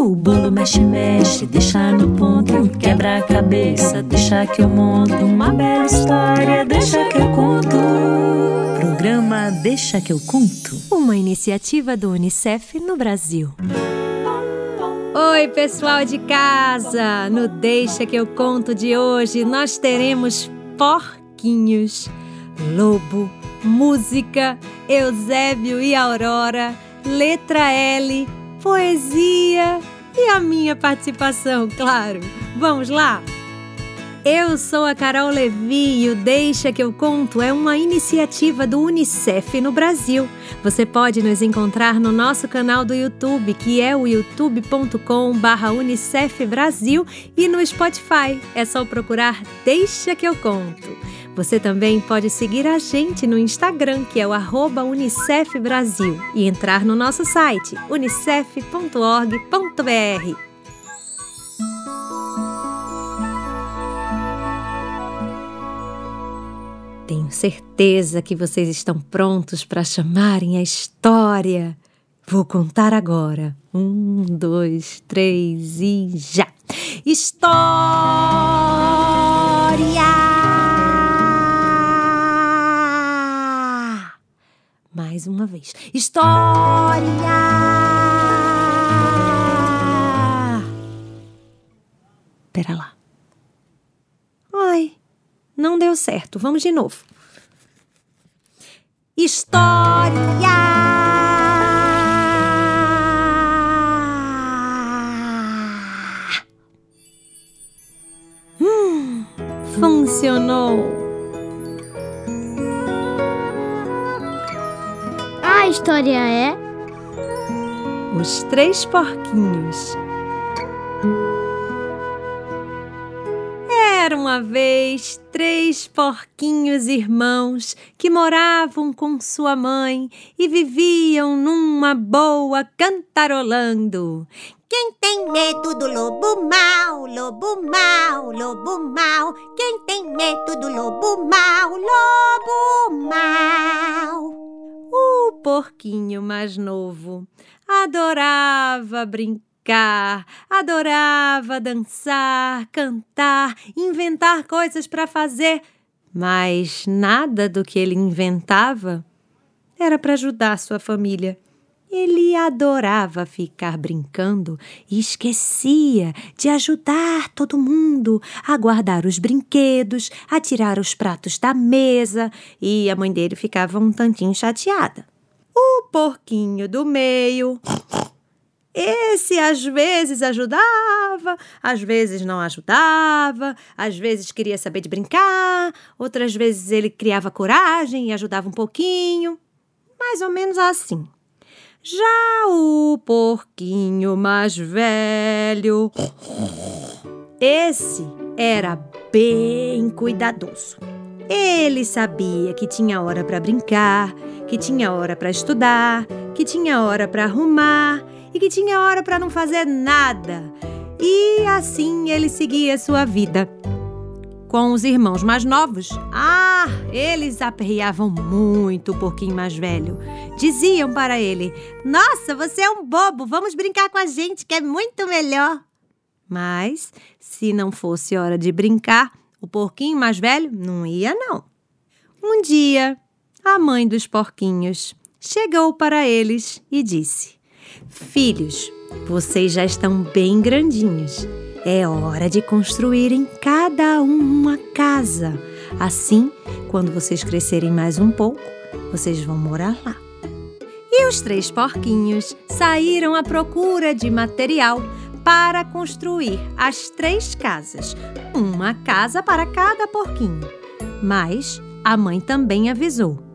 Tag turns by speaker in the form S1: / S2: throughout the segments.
S1: O bolo mexe, mexe, deixa no ponto. Quebra a cabeça, deixa que eu monto. Uma bela história, deixa que eu conto. Programa Deixa que eu conto.
S2: Uma iniciativa do Unicef no Brasil. Oi, pessoal de casa! No Deixa que eu conto de hoje, nós teremos porquinhos, lobo, música, Eusébio e Aurora, letra L poesia e a minha participação, claro. Vamos lá? Eu sou a Carol Levi e o Deixa que eu conto é uma iniciativa do UNICEF no Brasil. Você pode nos encontrar no nosso canal do YouTube, que é o youtube.com/unicef Brasil e no Spotify. É só procurar Deixa que eu conto. Você também pode seguir a gente no Instagram, que é o arroba Unicef Brasil, e entrar no nosso site unicef.org.br. Tenho certeza que vocês estão prontos para chamarem a história. Vou contar agora. Um, dois, três e já! História! Mais uma vez. História! Pera lá. Ai, não deu certo. Vamos de novo. História! Hum, funcionou!
S3: História é
S2: Os Três Porquinhos. Era uma vez três porquinhos irmãos que moravam com sua mãe e viviam numa boa cantarolando.
S4: Quem tem medo do lobo mau, lobo mau, lobo mau? Quem tem medo do lobo mau, lobo mau?
S2: O porquinho mais novo adorava brincar, adorava dançar, cantar, inventar coisas para fazer, mas nada do que ele inventava era para ajudar sua família. Ele adorava ficar brincando e esquecia de ajudar todo mundo a guardar os brinquedos, a tirar os pratos da mesa, e a mãe dele ficava um tantinho chateada. O porquinho do meio. Esse às vezes ajudava, às vezes não ajudava, às vezes queria saber de brincar, outras vezes ele criava coragem e ajudava um pouquinho. Mais ou menos assim. Já o porquinho mais velho. Esse era bem cuidadoso. Ele sabia que tinha hora para brincar, que tinha hora para estudar, que tinha hora para arrumar e que tinha hora para não fazer nada. E assim ele seguia sua vida. Com os irmãos mais novos, ah, eles aperreavam muito o porquinho mais velho. Diziam para ele: Nossa, você é um bobo, vamos brincar com a gente, que é muito melhor. Mas, se não fosse hora de brincar, o porquinho mais velho não ia, não. Um dia, a mãe dos porquinhos chegou para eles e disse: Filhos, vocês já estão bem grandinhos é hora de construírem cada um uma casa. Assim, quando vocês crescerem mais um pouco, vocês vão morar lá. E os três porquinhos saíram à procura de material para construir as três casas, uma casa para cada porquinho. Mas a mãe também avisou: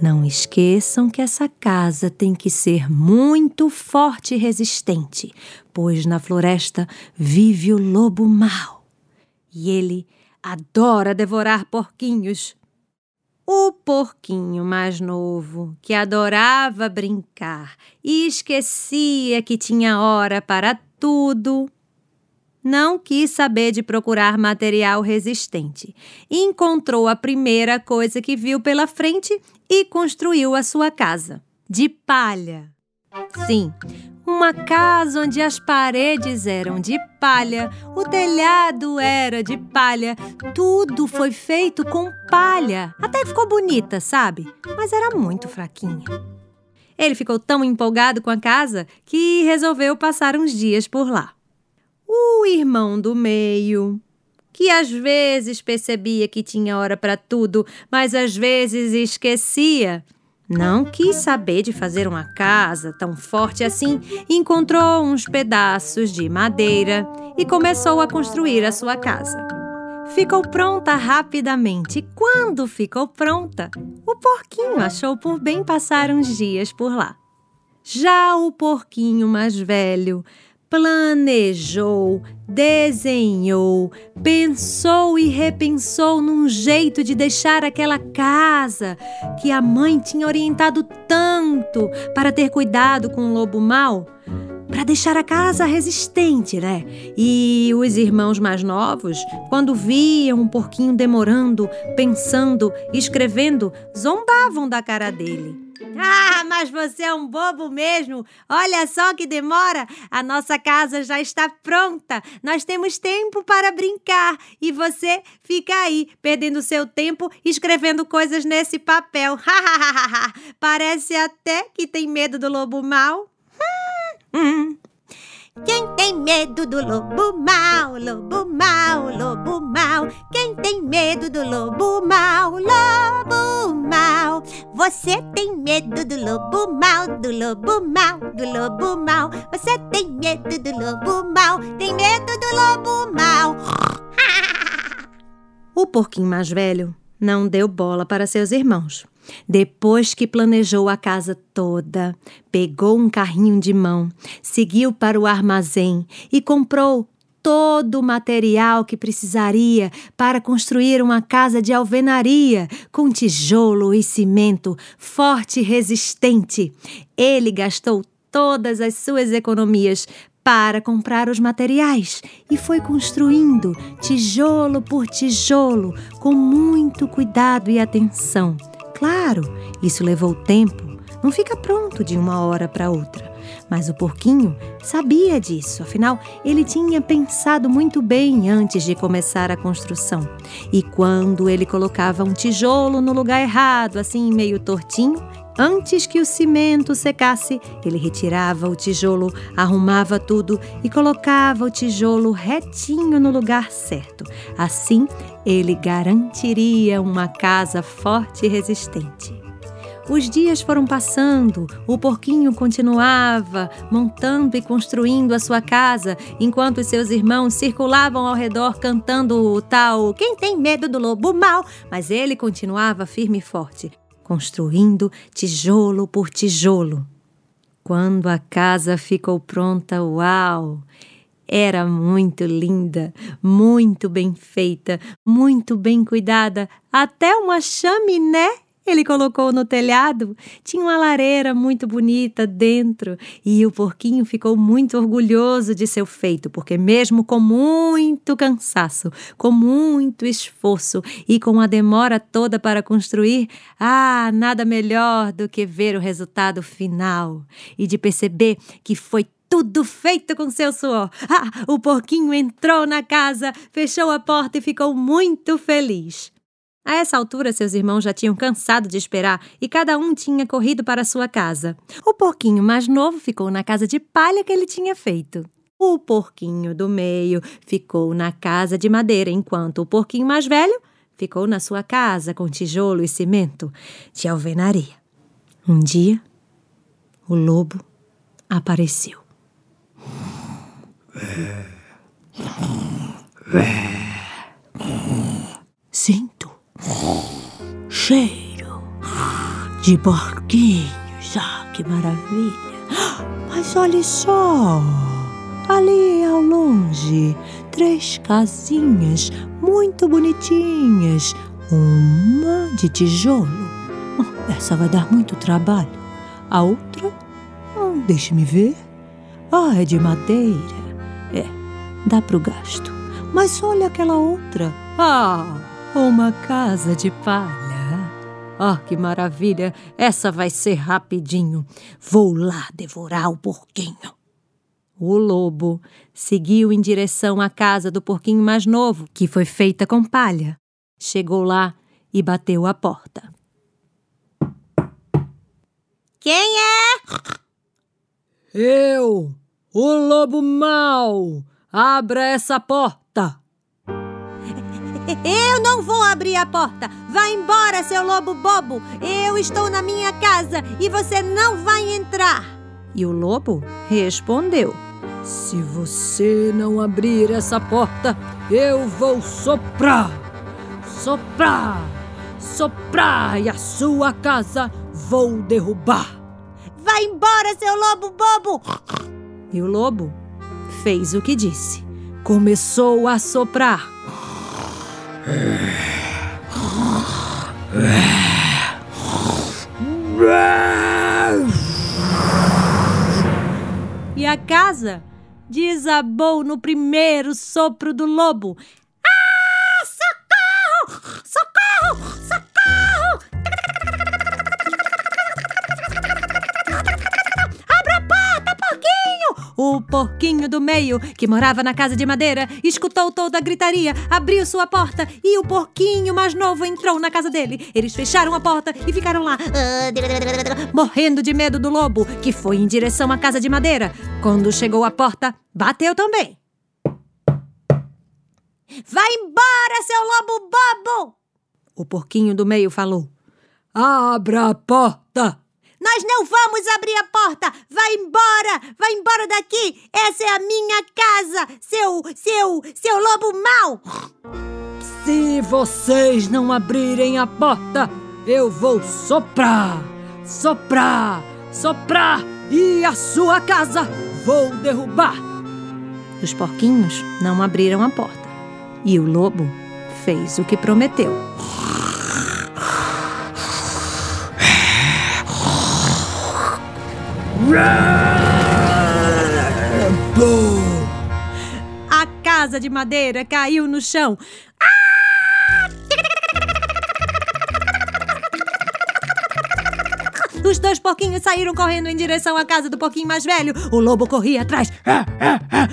S2: não esqueçam que essa casa tem que ser muito forte e resistente, pois na floresta vive o lobo mau. E ele adora devorar porquinhos. O porquinho mais novo, que adorava brincar e esquecia que tinha hora para tudo, não quis saber de procurar material resistente. Encontrou a primeira coisa que viu pela frente e construiu a sua casa. De palha. Sim, Uma casa onde as paredes eram de palha, o telhado era de palha, tudo foi feito com palha. Até ficou bonita, sabe? Mas era muito fraquinha. Ele ficou tão empolgado com a casa que resolveu passar uns dias por lá. O irmão do meio, que às vezes percebia que tinha hora para tudo, mas às vezes esquecia, não quis saber de fazer uma casa tão forte assim, encontrou uns pedaços de madeira e começou a construir a sua casa. Ficou pronta rapidamente. Quando ficou pronta, o porquinho achou por bem passar uns dias por lá. Já o porquinho mais velho planejou, desenhou, pensou e repensou num jeito de deixar aquela casa que a mãe tinha orientado tanto para ter cuidado com o lobo mau, para deixar a casa resistente, né? E os irmãos mais novos, quando viam um porquinho demorando, pensando, escrevendo, zombavam da cara dele.
S4: Ah, mas você é um bobo mesmo. Olha só que demora. A nossa casa já está pronta. Nós temos tempo para brincar e você fica aí perdendo seu tempo escrevendo coisas nesse papel. Parece até que tem medo do lobo mau. Hum. Quem tem medo do lobo mau, lobo mau, lobo mau? Quem tem medo do lobo mau, lobo mau? Você tem medo do lobo mau, do lobo mau, do lobo mau? Você tem medo do lobo mau? Tem medo do lobo mau?
S2: o porquinho mais velho não deu bola para seus irmãos. Depois que planejou a casa toda, pegou um carrinho de mão, seguiu para o armazém e comprou todo o material que precisaria para construir uma casa de alvenaria com tijolo e cimento forte e resistente. Ele gastou todas as suas economias para comprar os materiais e foi construindo tijolo por tijolo com muito cuidado e atenção. Claro, isso levou tempo, não fica pronto de uma hora para outra. Mas o porquinho sabia disso, afinal, ele tinha pensado muito bem antes de começar a construção. E quando ele colocava um tijolo no lugar errado, assim meio tortinho, Antes que o cimento secasse, ele retirava o tijolo, arrumava tudo e colocava o tijolo retinho no lugar certo. Assim, ele garantiria uma casa forte e resistente. Os dias foram passando, o porquinho continuava montando e construindo a sua casa, enquanto seus irmãos circulavam ao redor cantando o tal Quem tem medo do lobo mau? Mas ele continuava firme e forte construindo tijolo por tijolo. Quando a casa ficou pronta, uau! Era muito linda, muito bem feita, muito bem cuidada, até uma chaminé ele colocou no telhado. Tinha uma lareira muito bonita dentro e o porquinho ficou muito orgulhoso de seu feito, porque, mesmo com muito cansaço, com muito esforço e com a demora toda para construir, ah, nada melhor do que ver o resultado final e de perceber que foi tudo feito com seu suor. Ah, o porquinho entrou na casa, fechou a porta e ficou muito feliz. A essa altura, seus irmãos já tinham cansado de esperar e cada um tinha corrido para sua casa. O porquinho mais novo ficou na casa de palha que ele tinha feito. O porquinho do meio ficou na casa de madeira, enquanto o porquinho mais velho ficou na sua casa com tijolo e cimento de alvenaria. Um dia, o lobo apareceu. Sinto Cheiro de porquinhos, ah, que maravilha! Mas olhe só, ali ao longe, três casinhas muito bonitinhas, uma de tijolo. Oh, essa vai dar muito trabalho. A outra, oh, deixe-me ver. Ah, é de madeira. É, dá para o gasto. Mas olha aquela outra. Ah, uma casa de palha. Ah, que maravilha! Essa vai ser rapidinho. Vou lá devorar o porquinho. O lobo seguiu em direção à casa do porquinho mais novo, que foi feita com palha. Chegou lá e bateu a porta.
S4: Quem é?
S5: Eu, o lobo mau. Abra essa porta.
S4: Eu não vou abrir a porta. Vá embora, seu lobo bobo. Eu estou na minha casa e você não vai entrar.
S2: E o lobo respondeu:
S5: Se você não abrir essa porta, eu vou soprar. Soprar, soprar e a sua casa vou derrubar.
S4: Vai embora, seu lobo bobo.
S2: E o lobo fez o que disse. Começou a soprar. E a casa desabou no primeiro sopro do lobo. O porquinho do meio, que morava na casa de madeira, escutou toda a gritaria, abriu sua porta e o porquinho mais novo entrou na casa dele. Eles fecharam a porta e ficaram lá, morrendo de medo do lobo, que foi em direção à casa de madeira. Quando chegou à porta, bateu também.
S4: Vai embora, seu lobo bobo!
S2: O porquinho do meio falou.
S5: Abra a porta.
S4: Nós não vamos abrir a porta! Vai embora! Vai embora daqui! Essa é a minha casa! Seu, seu, seu lobo mau!
S5: Se vocês não abrirem a porta, eu vou soprar, soprar, soprar e a sua casa vou derrubar.
S2: Os porquinhos não abriram a porta. E o lobo fez o que prometeu. A casa de madeira caiu no chão. Os dois porquinhos saíram correndo em direção à casa do porquinho mais velho. O lobo corria atrás,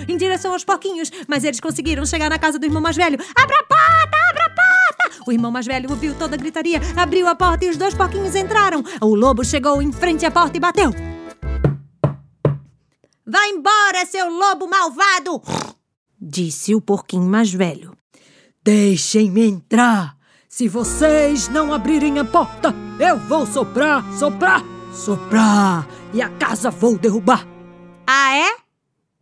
S2: em direção aos porquinhos, mas eles conseguiram chegar na casa do irmão mais velho. Abra a porta, abra a porta! O irmão mais velho ouviu toda a gritaria, abriu a porta e os dois porquinhos entraram. O lobo chegou em frente à porta e bateu.
S4: Vai embora, seu lobo malvado!
S2: Disse o porquinho mais velho.
S5: Deixem-me entrar. Se vocês não abrirem a porta, eu vou soprar, soprar, soprar e a casa vou derrubar.
S4: Ah, é?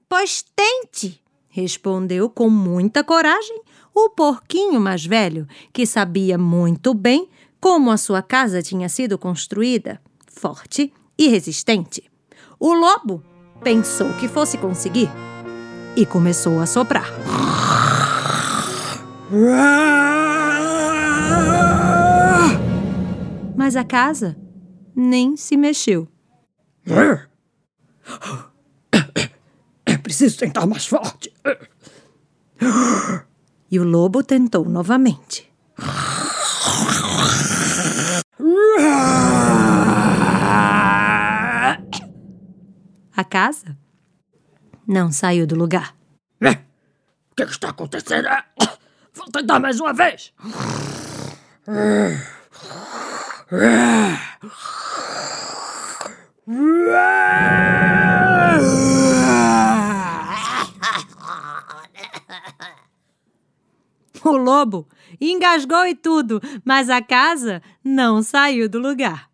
S4: Pois tente!
S2: Respondeu com muita coragem o porquinho mais velho, que sabia muito bem como a sua casa tinha sido construída, forte e resistente. O lobo pensou que fosse conseguir e começou a soprar. Mas a casa nem se mexeu.
S5: É preciso tentar mais forte.
S2: E o lobo tentou novamente. A casa não saiu do lugar.
S5: O que está acontecendo? Vou tentar mais uma vez.
S2: O lobo engasgou e tudo, mas a casa não saiu do lugar.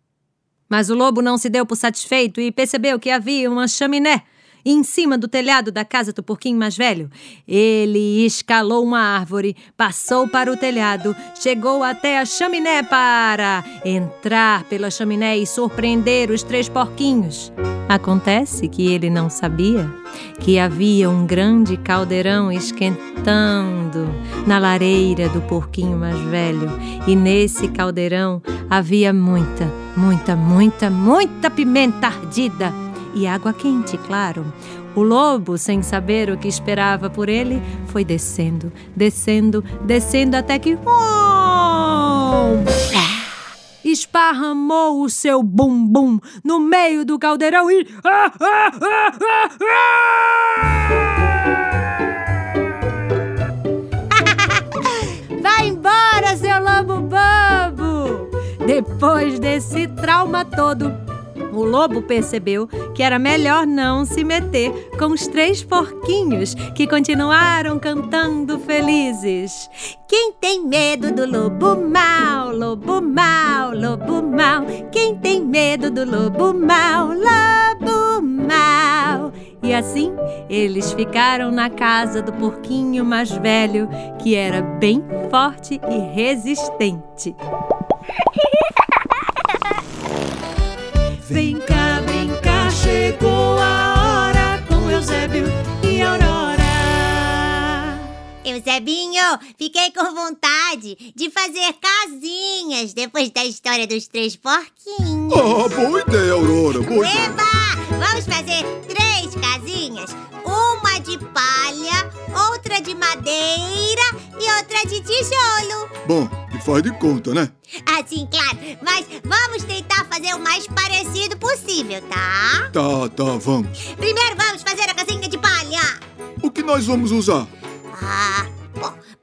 S2: Mas o lobo não se deu por satisfeito e percebeu que havia uma chaminé em cima do telhado da casa do porquinho mais velho. Ele escalou uma árvore, passou para o telhado, chegou até a chaminé para entrar pela chaminé e surpreender os três porquinhos. Acontece que ele não sabia que havia um grande caldeirão esquentando na lareira do porquinho mais velho, e nesse caldeirão havia muita, muita, muita, muita pimenta ardida e água quente, claro. O lobo, sem saber o que esperava por ele, foi descendo, descendo, descendo até que. Oh!
S6: esparramou o seu bumbum no meio do caldeirão e. Ah, ah, ah, ah,
S2: ah! Depois desse trauma todo, o lobo percebeu que era melhor não se meter com os três porquinhos que continuaram cantando felizes. Quem tem medo do lobo mau, lobo mau, lobo mau? Quem tem medo do lobo mau, lobo mau? E assim eles ficaram na casa do porquinho mais velho, que era bem forte e resistente.
S7: Vem cá, cá, chegou a hora com Eusébio e Aurora.
S8: Eusebinho, fiquei com vontade de fazer casinhas depois da história dos três porquinhos.
S9: Ah, boa ideia, Aurora, boa ideia.
S8: Eba! Vamos fazer três casinhas? Uma de palha, outra de madeira e outra de tijolo.
S9: Bom, faz de conta, né?
S8: Assim, claro. Mas vamos tentar fazer o mais parecido possível, tá?
S9: Tá, tá, vamos.
S8: Primeiro vamos fazer a casinha de palha.
S9: O que nós vamos usar?
S8: Ah,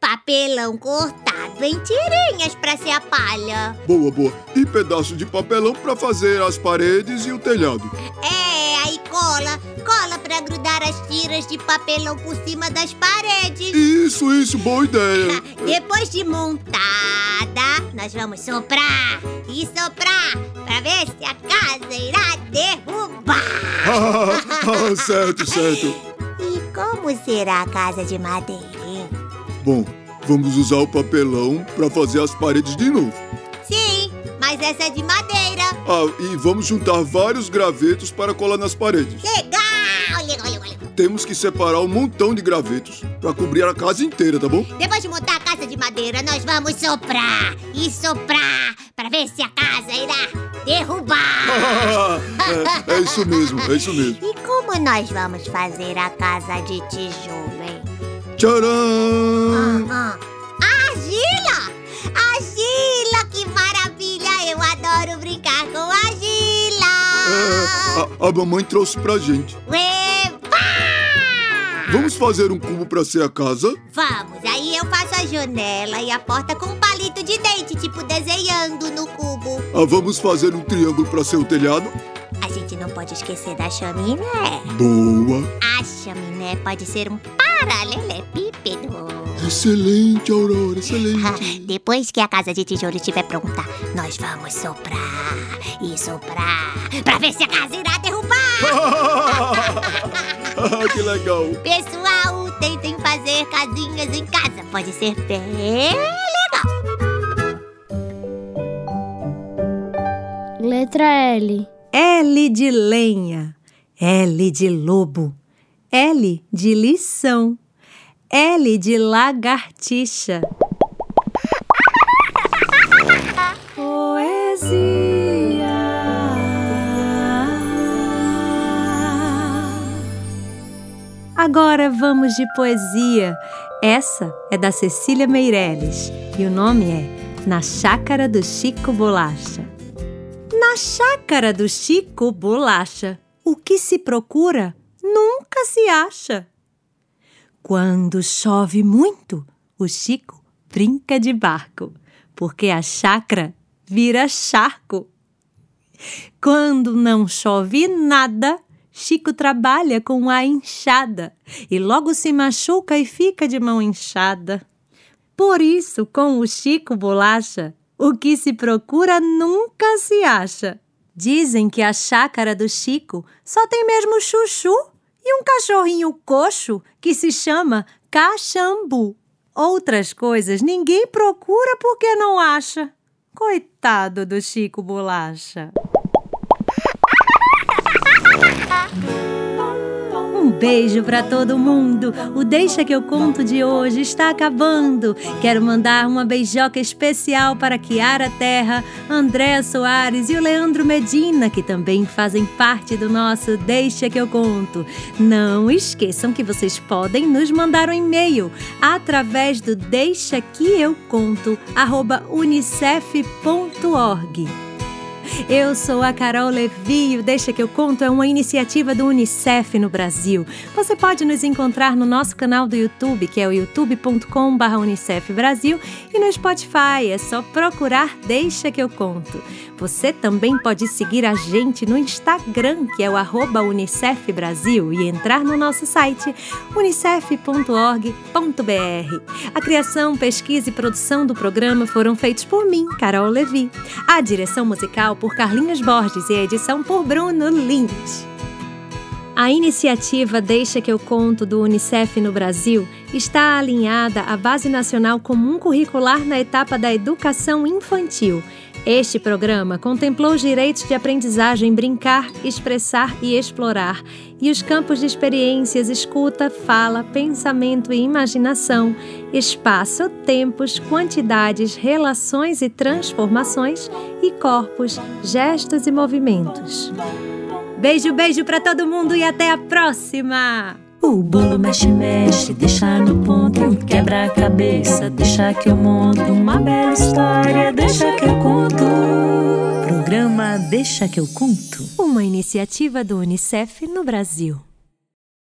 S8: papelão cortado em tirinhas pra ser a palha.
S9: Boa, boa. E pedaço de papelão pra fazer as paredes e o telhado.
S8: É, aí cola, cola pra grudar as tiras de papelão por cima das paredes.
S9: Isso, isso, boa ideia.
S8: Depois de montada, nós vamos soprar e soprar pra ver se a casa irá derrubar.
S9: Certo, certo.
S8: E como será a casa de madeira?
S9: Bom, vamos usar o papelão pra fazer as paredes de novo.
S8: Sim, mas essa é de madeira.
S9: Ah, e vamos juntar vários gravetos para colar nas paredes.
S8: Legal! Legal, legal, legal.
S9: Temos que separar um montão de gravetos pra cobrir a casa inteira, tá bom?
S8: Depois de montar a casa de madeira, nós vamos soprar e soprar pra ver se a casa irá derrubar.
S9: é, é isso mesmo, é isso mesmo.
S8: E como nós vamos fazer a casa de tijolo, hein?
S9: Tcharam!
S8: Ah, ah. Argila! Argila, que maravilha! Eu adoro brincar com argila!
S9: É, a, a mamãe trouxe pra gente.
S8: Epa!
S9: Vamos fazer um cubo pra ser a casa?
S8: Vamos, aí eu faço a janela e a porta com um palito de dente, tipo desenhando no cubo.
S9: Ah, vamos fazer um triângulo pra ser o telhado?
S8: A gente não pode esquecer da chaminé.
S9: Boa!
S8: A chaminé pode ser um paralelepípedo.
S9: Excelente, Aurora,
S8: Ah,
S9: excelente.
S8: Depois que a casa de tijolo estiver pronta, nós vamos soprar e soprar pra ver se a casa irá derrubar.
S9: Ah, que legal!
S8: Pessoal, tentem fazer casinhas em casa. Pode ser bem legal.
S3: Letra L.
S2: L de lenha, L de lobo, L de lição, L de lagartixa. Poesia. Agora vamos de poesia. Essa é da Cecília Meirelles e o nome é Na Chácara do Chico Bolacha. Na chácara do Chico Bolacha, o que se procura nunca se acha. Quando chove muito, o Chico brinca de barco, porque a chácara vira charco. Quando não chove nada, Chico trabalha com a enxada e logo se machuca e fica de mão inchada. Por isso, com o Chico Bolacha, o que se procura nunca se acha. Dizem que a chácara do Chico só tem mesmo chuchu e um cachorrinho coxo que se chama cachambu. Outras coisas ninguém procura porque não acha. Coitado do Chico Bolacha. Beijo para todo mundo. O Deixa que eu conto de hoje está acabando. Quero mandar uma beijoca especial para Kiara Terra, Andréa Soares e o Leandro Medina, que também fazem parte do nosso Deixa que eu conto. Não esqueçam que vocês podem nos mandar um e-mail através do deixa que eu conto unicef.org. Eu sou a Carol Levi, o Deixa que eu conto é uma iniciativa do UNICEF no Brasil. Você pode nos encontrar no nosso canal do YouTube, que é o youtube.com/unicef Brasil, e no Spotify, é só procurar Deixa que eu conto. Você também pode seguir a gente no Instagram, que é o arroba Unicef Brasil, e entrar no nosso site unicef.org.br. A criação, pesquisa e produção do programa foram feitos por mim, Carol Levi. A direção musical por Carlinhos Borges e a edição por Bruno Lins. A iniciativa Deixa que eu conto do Unicef no Brasil está alinhada à Base Nacional Comum Curricular na etapa da educação infantil. Este programa contemplou os direitos de aprendizagem brincar, expressar e explorar, e os campos de experiências escuta, fala, pensamento e imaginação, espaço, tempos, quantidades, relações e transformações, e corpos, gestos e movimentos. Beijo, beijo para todo mundo e até a próxima!
S1: O bolo mexe, mexe, deixa no ponto. Quebra a cabeça, deixa que eu monto. Uma bela história, deixa que eu conto. Programa Deixa que eu conto.
S2: Uma iniciativa do Unicef no Brasil.